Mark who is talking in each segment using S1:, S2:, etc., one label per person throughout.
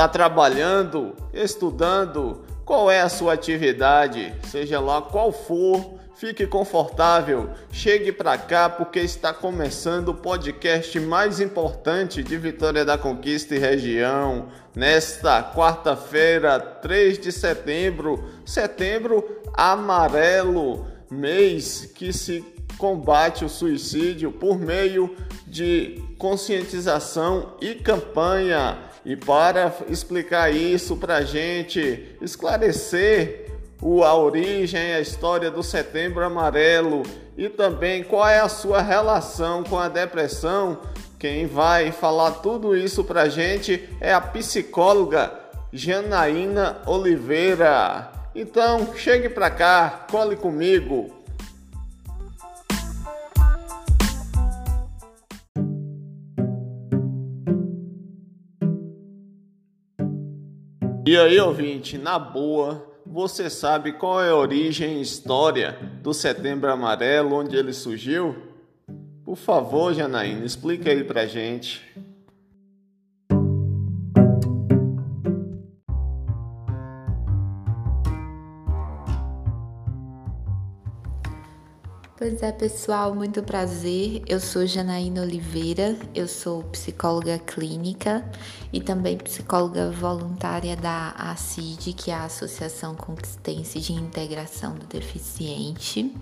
S1: Está trabalhando, estudando? Qual é a sua atividade? Seja lá qual for, fique confortável, chegue para cá porque está começando o podcast mais importante de Vitória da Conquista e região. Nesta quarta-feira, 3 de setembro, setembro amarelo, mês que se combate o suicídio por meio de conscientização e campanha. E para explicar isso para a gente, esclarecer a origem, a história do Setembro Amarelo e também qual é a sua relação com a depressão, quem vai falar tudo isso para a gente é a psicóloga Janaína Oliveira. Então, chegue para cá, cole comigo. E aí, ouvinte, na boa, você sabe qual é a origem e história do Setembro Amarelo, onde ele surgiu? Por favor, Janaína, explica aí pra gente.
S2: Pois é, pessoal, muito prazer. Eu sou Janaína Oliveira, eu sou psicóloga clínica e também psicóloga voluntária da ACID, que é a Associação Conquistense de Integração do Deficiente.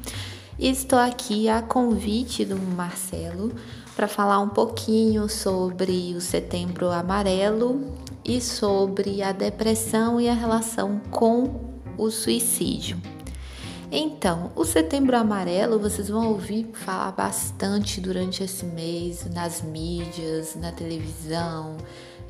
S2: E estou aqui a convite do Marcelo para falar um pouquinho sobre o Setembro Amarelo e sobre a depressão e a relação com o suicídio. Então, o Setembro Amarelo vocês vão ouvir falar bastante durante esse mês nas mídias, na televisão,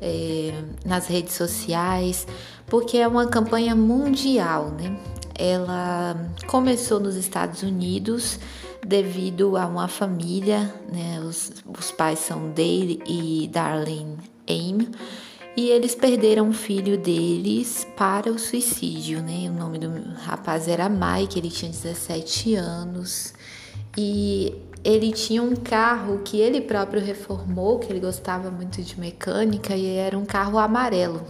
S2: é, nas redes sociais, porque é uma campanha mundial, né? Ela começou nos Estados Unidos devido a uma família, né? Os, os pais são Dale e Darlene Aim e eles perderam um filho deles para o suicídio, né? O nome do rapaz era Mike, ele tinha 17 anos e ele tinha um carro que ele próprio reformou, que ele gostava muito de mecânica e era um carro amarelo.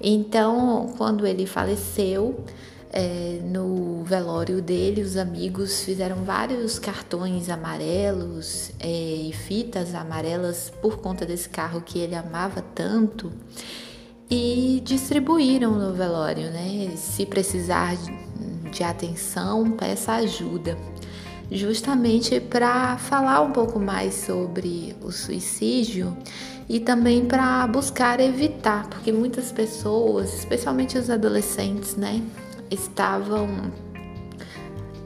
S2: Então, quando ele faleceu, é, no velório dele, os amigos fizeram vários cartões amarelos é, e fitas amarelas por conta desse carro que ele amava tanto e distribuíram no velório, né? Se precisar de atenção, peça ajuda. Justamente para falar um pouco mais sobre o suicídio e também para buscar evitar, porque muitas pessoas, especialmente os adolescentes, né, estavam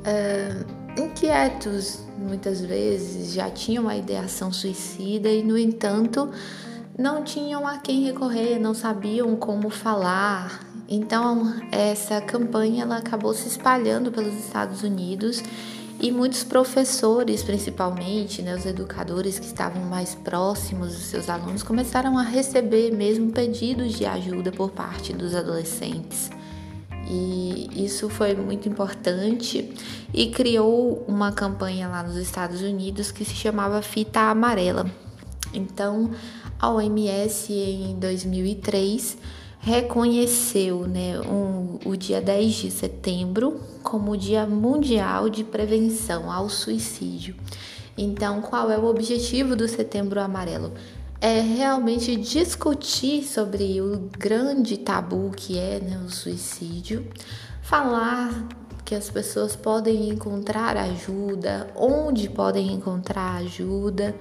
S2: uh, inquietos muitas vezes, já tinham a ideação suicida e, no entanto, não tinham a quem recorrer, não sabiam como falar. Então, essa campanha ela acabou se espalhando pelos Estados Unidos e muitos professores, principalmente, né, os educadores que estavam mais próximos dos seus alunos, começaram a receber mesmo pedidos de ajuda por parte dos adolescentes. E isso foi muito importante e criou uma campanha lá nos Estados Unidos que se chamava Fita Amarela. Então, a OMS em 2003 reconheceu né, um, o dia 10 de setembro como o Dia Mundial de Prevenção ao Suicídio. Então, qual é o objetivo do Setembro Amarelo? É realmente discutir sobre o grande tabu que é né, o suicídio, falar que as pessoas podem encontrar ajuda, onde podem encontrar ajuda.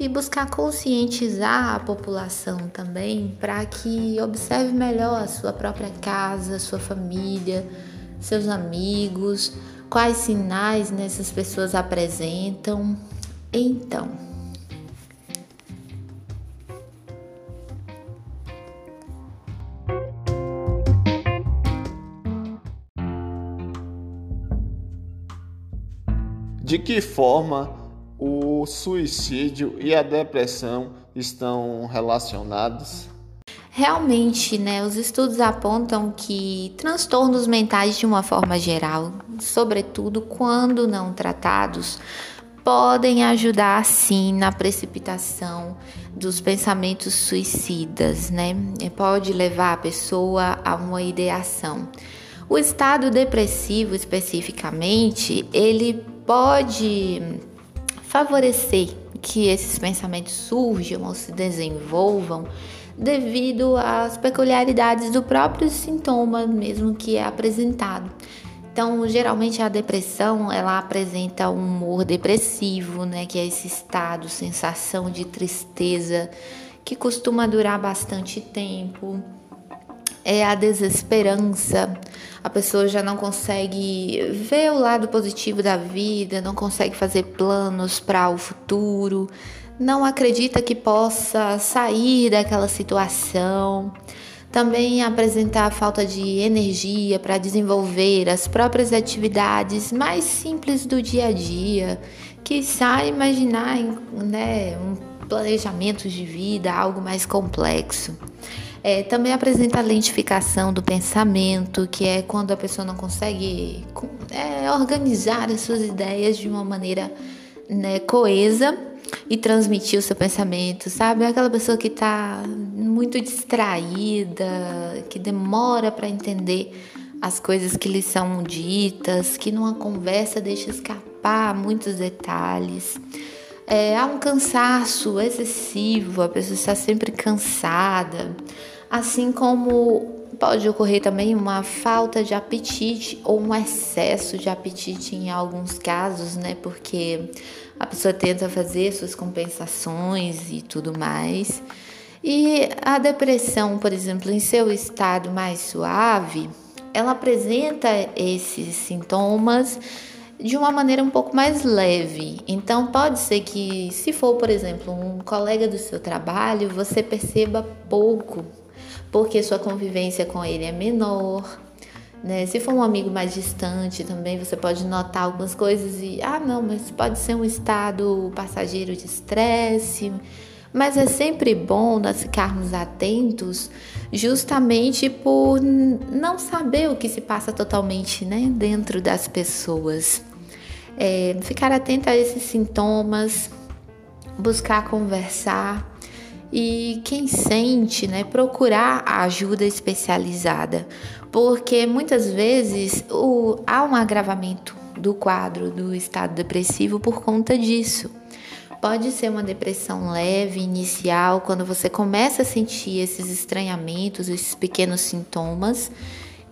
S2: E buscar conscientizar a população também para que observe melhor a sua própria casa, sua família, seus amigos, quais sinais né, essas pessoas apresentam. Então,
S1: de que forma o suicídio e a depressão estão relacionados?
S2: Realmente, né, os estudos apontam que transtornos mentais de uma forma geral, sobretudo quando não tratados, podem ajudar sim na precipitação dos pensamentos suicidas, né? Pode levar a pessoa a uma ideação. O estado depressivo especificamente, ele pode favorecer que esses pensamentos surjam ou se desenvolvam devido às peculiaridades do próprio sintoma mesmo que é apresentado. Então, geralmente a depressão, ela apresenta um humor depressivo, né, que é esse estado, sensação de tristeza que costuma durar bastante tempo. É a desesperança. A pessoa já não consegue ver o lado positivo da vida, não consegue fazer planos para o futuro, não acredita que possa sair daquela situação. Também apresentar falta de energia para desenvolver as próprias atividades mais simples do dia a dia, que sai imaginar né, um planejamento de vida, algo mais complexo. É, também apresenta a lentificação do pensamento, que é quando a pessoa não consegue é, organizar as suas ideias de uma maneira né, coesa e transmitir o seu pensamento, sabe? É aquela pessoa que está muito distraída, que demora para entender as coisas que lhe são ditas, que numa conversa deixa escapar muitos detalhes. É, há um cansaço excessivo, a pessoa está sempre cansada, assim como pode ocorrer também uma falta de apetite ou um excesso de apetite em alguns casos, né? Porque a pessoa tenta fazer suas compensações e tudo mais. E a depressão, por exemplo, em seu estado mais suave, ela apresenta esses sintomas de uma maneira um pouco mais leve. Então, pode ser que, se for, por exemplo, um colega do seu trabalho, você perceba pouco, porque sua convivência com ele é menor, né? Se for um amigo mais distante também, você pode notar algumas coisas e, ah, não, mas pode ser um estado passageiro de estresse. Mas é sempre bom nós ficarmos atentos, justamente por não saber o que se passa totalmente né, dentro das pessoas. É, ficar atento a esses sintomas, buscar conversar e quem sente, né, procurar a ajuda especializada porque muitas vezes o, há um agravamento do quadro do estado depressivo por conta disso. Pode ser uma depressão leve, inicial, quando você começa a sentir esses estranhamentos, esses pequenos sintomas,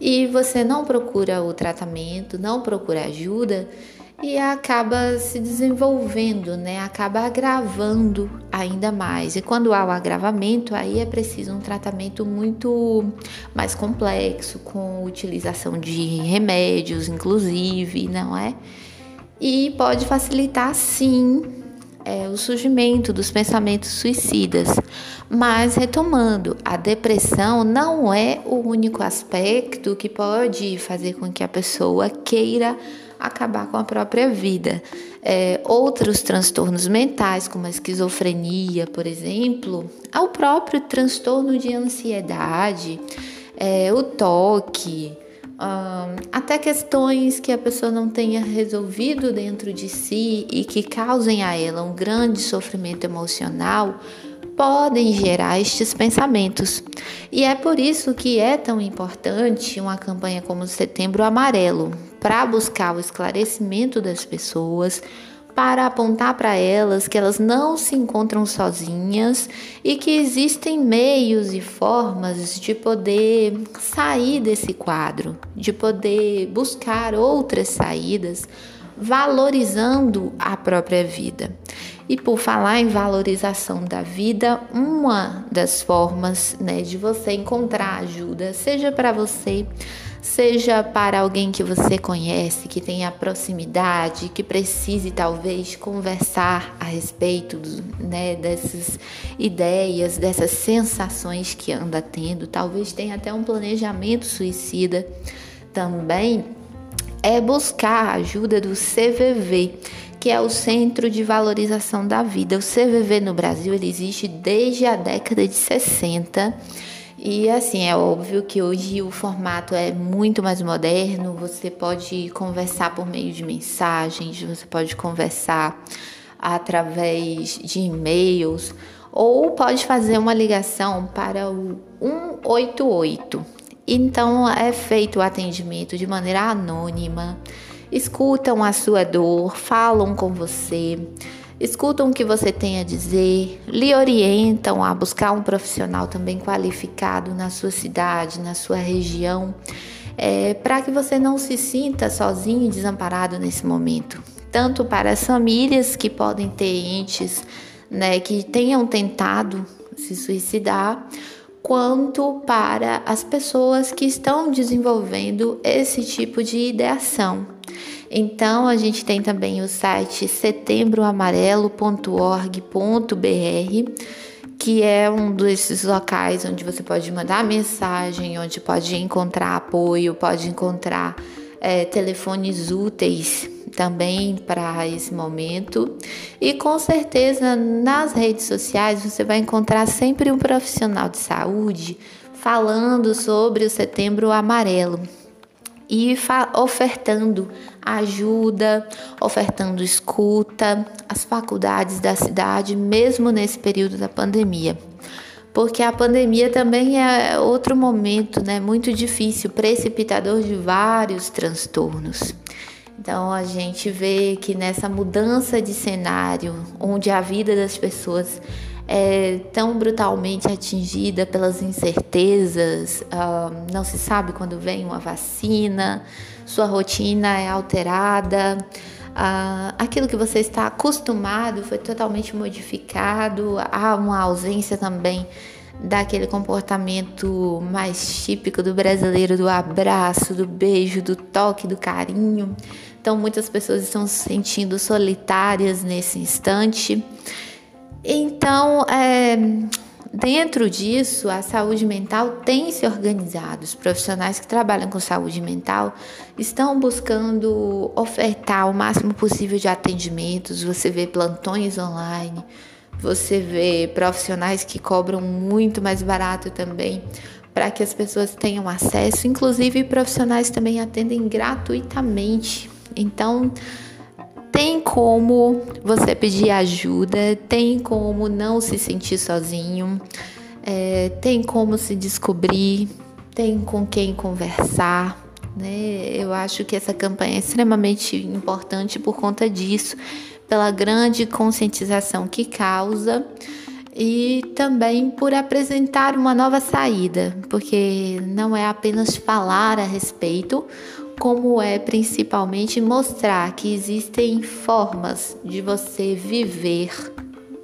S2: e você não procura o tratamento, não procura ajuda, e acaba se desenvolvendo, né? Acaba agravando ainda mais. E quando há o agravamento, aí é preciso um tratamento muito mais complexo, com utilização de remédios, inclusive, não é? E pode facilitar, sim, é, o surgimento dos pensamentos suicidas. Mas retomando, a depressão não é o único aspecto que pode fazer com que a pessoa queira acabar com a própria vida. É, outros transtornos mentais, como a esquizofrenia, por exemplo, ao próprio transtorno de ansiedade, é, o toque, até questões que a pessoa não tenha resolvido dentro de si e que causem a ela um grande sofrimento emocional, podem gerar estes pensamentos. E é por isso que é tão importante uma campanha como o Setembro Amarelo, para buscar o esclarecimento das pessoas, para apontar para elas que elas não se encontram sozinhas e que existem meios e formas de poder sair desse quadro, de poder buscar outras saídas, valorizando a própria vida. E por falar em valorização da vida, uma das formas né, de você encontrar ajuda, seja para você, seja para alguém que você conhece, que tenha proximidade, que precise talvez conversar a respeito né, dessas ideias, dessas sensações que anda tendo, talvez tenha até um planejamento suicida também, é buscar a ajuda do CVV que é o Centro de Valorização da Vida. O CVV no Brasil ele existe desde a década de 60 E assim, é óbvio que hoje o formato é muito mais moderno, você pode conversar por meio de mensagens, você pode conversar através de e-mails ou pode fazer uma ligação para o 188. Então é feito o atendimento de maneira anônima, escutam a sua dor, falam com você escutam o que você tem a dizer, lhe orientam a buscar um profissional também qualificado na sua cidade, na sua região, é, para que você não se sinta sozinho e desamparado nesse momento. Tanto para as famílias que podem ter entes né, que tenham tentado se suicidar, quanto para as pessoas que estão desenvolvendo esse tipo de ideação. Então, a gente tem também o site setembroamarelo.org.br, que é um desses locais onde você pode mandar mensagem, onde pode encontrar apoio, pode encontrar é, telefones úteis também para esse momento. E com certeza nas redes sociais você vai encontrar sempre um profissional de saúde falando sobre o Setembro Amarelo e ofertando ajuda, ofertando escuta às faculdades da cidade, mesmo nesse período da pandemia. Porque a pandemia também é outro momento né, muito difícil, precipitador de vários transtornos. Então a gente vê que nessa mudança de cenário, onde a vida das pessoas é tão brutalmente atingida pelas incertezas, uh, não se sabe quando vem uma vacina, sua rotina é alterada, uh, aquilo que você está acostumado foi totalmente modificado, há uma ausência também daquele comportamento mais típico do brasileiro, do abraço, do beijo, do toque, do carinho. Então, muitas pessoas estão se sentindo solitárias nesse instante. Então, é, dentro disso, a saúde mental tem se organizado. Os profissionais que trabalham com saúde mental estão buscando ofertar o máximo possível de atendimentos. Você vê plantões online, você vê profissionais que cobram muito mais barato também para que as pessoas tenham acesso. Inclusive, profissionais também atendem gratuitamente. Então, tem como você pedir ajuda, tem como não se sentir sozinho, é, tem como se descobrir, tem com quem conversar. Né? Eu acho que essa campanha é extremamente importante por conta disso, pela grande conscientização que causa e também por apresentar uma nova saída, porque não é apenas falar a respeito, como é principalmente mostrar que existem formas de você viver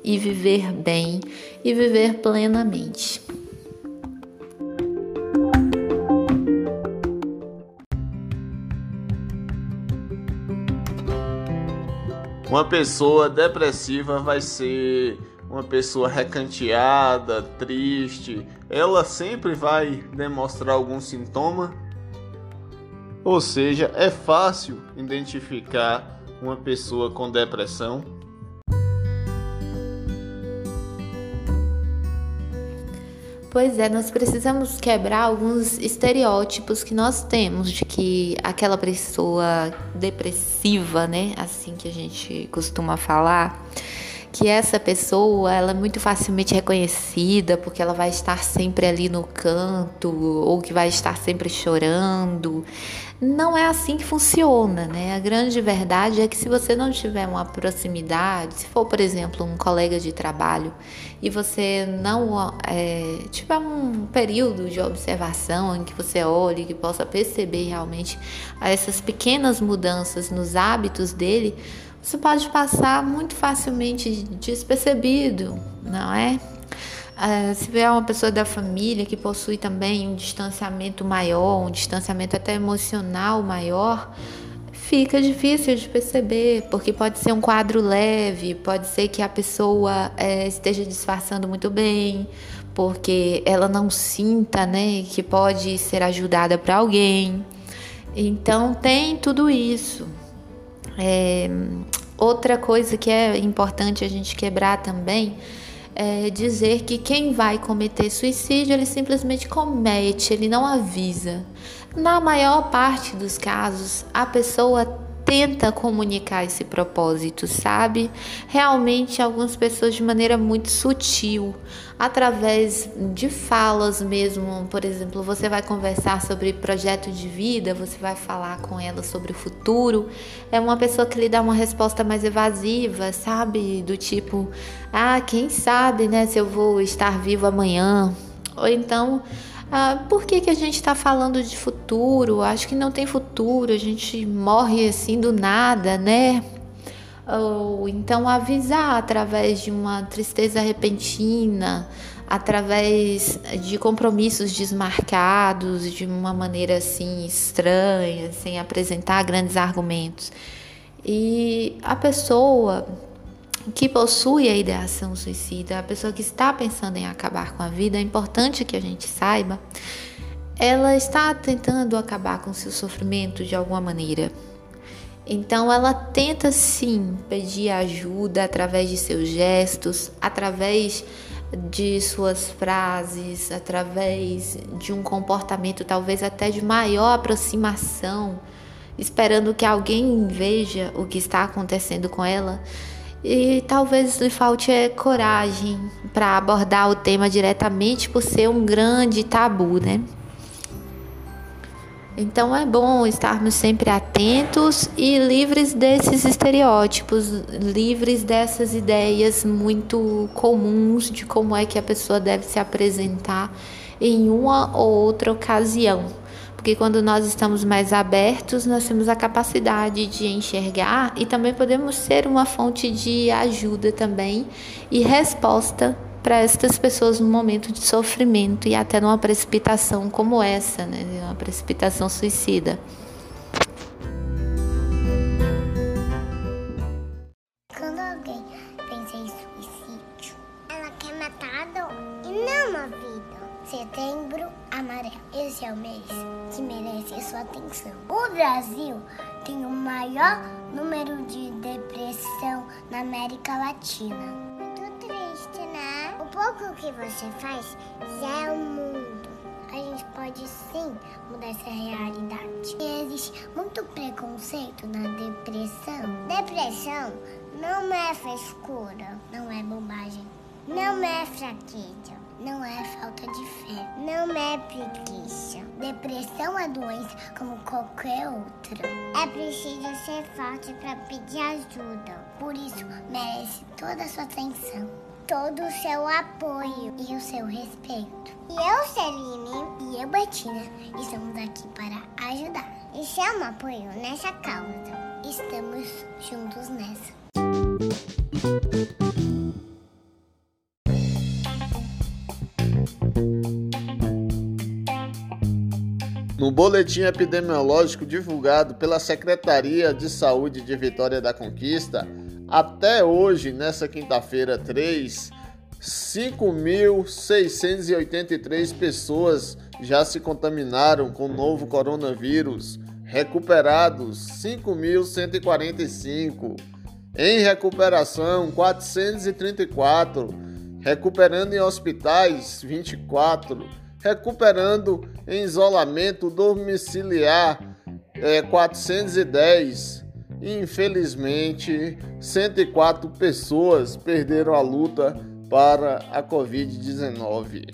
S2: e viver bem e viver plenamente.
S1: Uma pessoa depressiva vai ser uma pessoa recanteada, triste. Ela sempre vai demonstrar algum sintoma ou seja, é fácil identificar uma pessoa com depressão.
S2: Pois é, nós precisamos quebrar alguns estereótipos que nós temos de que aquela pessoa depressiva, né, assim que a gente costuma falar, que essa pessoa ela é muito facilmente reconhecida porque ela vai estar sempre ali no canto ou que vai estar sempre chorando. Não é assim que funciona, né? A grande verdade é que se você não tiver uma proximidade, se for, por exemplo, um colega de trabalho e você não é, tiver um período de observação em que você olhe, que possa perceber realmente essas pequenas mudanças nos hábitos dele, você pode passar muito facilmente despercebido, não é? Uh, se vier uma pessoa da família que possui também um distanciamento maior, um distanciamento até emocional maior, fica difícil de perceber, porque pode ser um quadro leve, pode ser que a pessoa é, esteja disfarçando muito bem, porque ela não sinta, né, que pode ser ajudada para alguém. Então tem tudo isso. É, outra coisa que é importante a gente quebrar também é, dizer que quem vai cometer suicídio ele simplesmente comete, ele não avisa. Na maior parte dos casos, a pessoa tenta comunicar esse propósito, sabe? Realmente, algumas pessoas de maneira muito sutil, através de falas mesmo. Por exemplo, você vai conversar sobre projeto de vida, você vai falar com ela sobre o futuro. É uma pessoa que lhe dá uma resposta mais evasiva, sabe? Do tipo, ah, quem sabe, né, se eu vou estar vivo amanhã. Ou então ah, por que, que a gente está falando de futuro? Acho que não tem futuro, a gente morre assim do nada, né? Ou então avisar através de uma tristeza repentina, através de compromissos desmarcados, de uma maneira assim estranha, sem apresentar grandes argumentos. E a pessoa que possui a ideação suicida, a pessoa que está pensando em acabar com a vida, é importante que a gente saiba, ela está tentando acabar com seu sofrimento de alguma maneira. Então ela tenta sim pedir ajuda através de seus gestos, através de suas frases, através de um comportamento talvez até de maior aproximação, esperando que alguém veja o que está acontecendo com ela e talvez lhe falte é, coragem para abordar o tema diretamente por ser um grande tabu, né? Então é bom estarmos sempre atentos e livres desses estereótipos, livres dessas ideias muito comuns de como é que a pessoa deve se apresentar em uma ou outra ocasião. Porque quando nós estamos mais abertos, nós temos a capacidade de enxergar e também podemos ser uma fonte de ajuda também e resposta para estas pessoas no momento de sofrimento e até numa precipitação como essa, né? Uma precipitação suicida.
S3: Setembro Amarelo. Esse é o mês que merece sua atenção. O Brasil tem o maior número de depressão na América Latina. Muito triste, né? O pouco que você faz já é o mundo. A gente pode sim mudar essa realidade. Existe muito preconceito na depressão. Depressão não é frescura, não é bobagem, não é fraqueza não é falta de fé, não é preguiça. Depressão é doença como qualquer outra. É preciso ser forte para pedir ajuda. Por isso, merece toda a sua atenção, todo o seu apoio e o seu respeito. E eu, Celine, e eu, Betina, estamos aqui para ajudar. E chama apoio nessa causa. Estamos juntos nessa.
S1: Boletim epidemiológico divulgado pela Secretaria de Saúde de Vitória da Conquista, até hoje, nessa quinta-feira 3, 5.683 pessoas já se contaminaram com o novo coronavírus, recuperados 5.145, em recuperação 434, recuperando em hospitais 24 recuperando em isolamento domiciliar é, 410. Infelizmente, 104 pessoas perderam a luta para a Covid-19.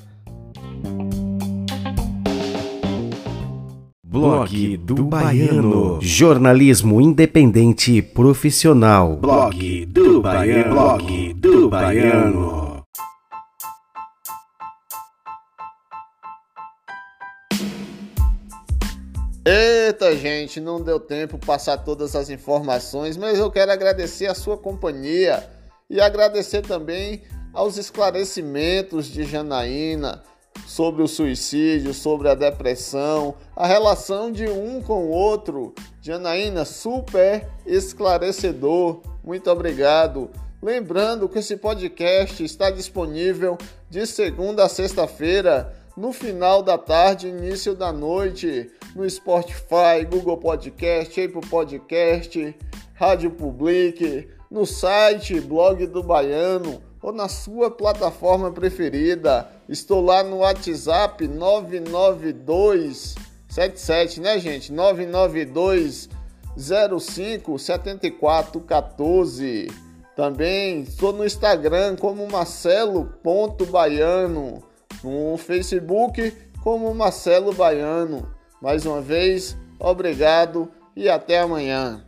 S4: Blog do Baiano. Jornalismo independente profissional. Blog do Baiano. Blog do Baiano.
S1: Eita, gente, não deu tempo passar todas as informações, mas eu quero agradecer a sua companhia e agradecer também aos esclarecimentos de Janaína sobre o suicídio, sobre a depressão, a relação de um com o outro. Janaína, super esclarecedor. Muito obrigado. Lembrando que esse podcast está disponível de segunda a sexta-feira, no final da tarde, início da noite no Spotify, Google Podcast, Apple Podcast, Rádio Public, no site blog do Baiano, ou na sua plataforma preferida. Estou lá no WhatsApp 99277, né, gente? 992 05 74 14. Também estou no Instagram como marcelo.baiano, no Facebook como Marcelo Baiano. Mais uma vez, obrigado e até amanhã.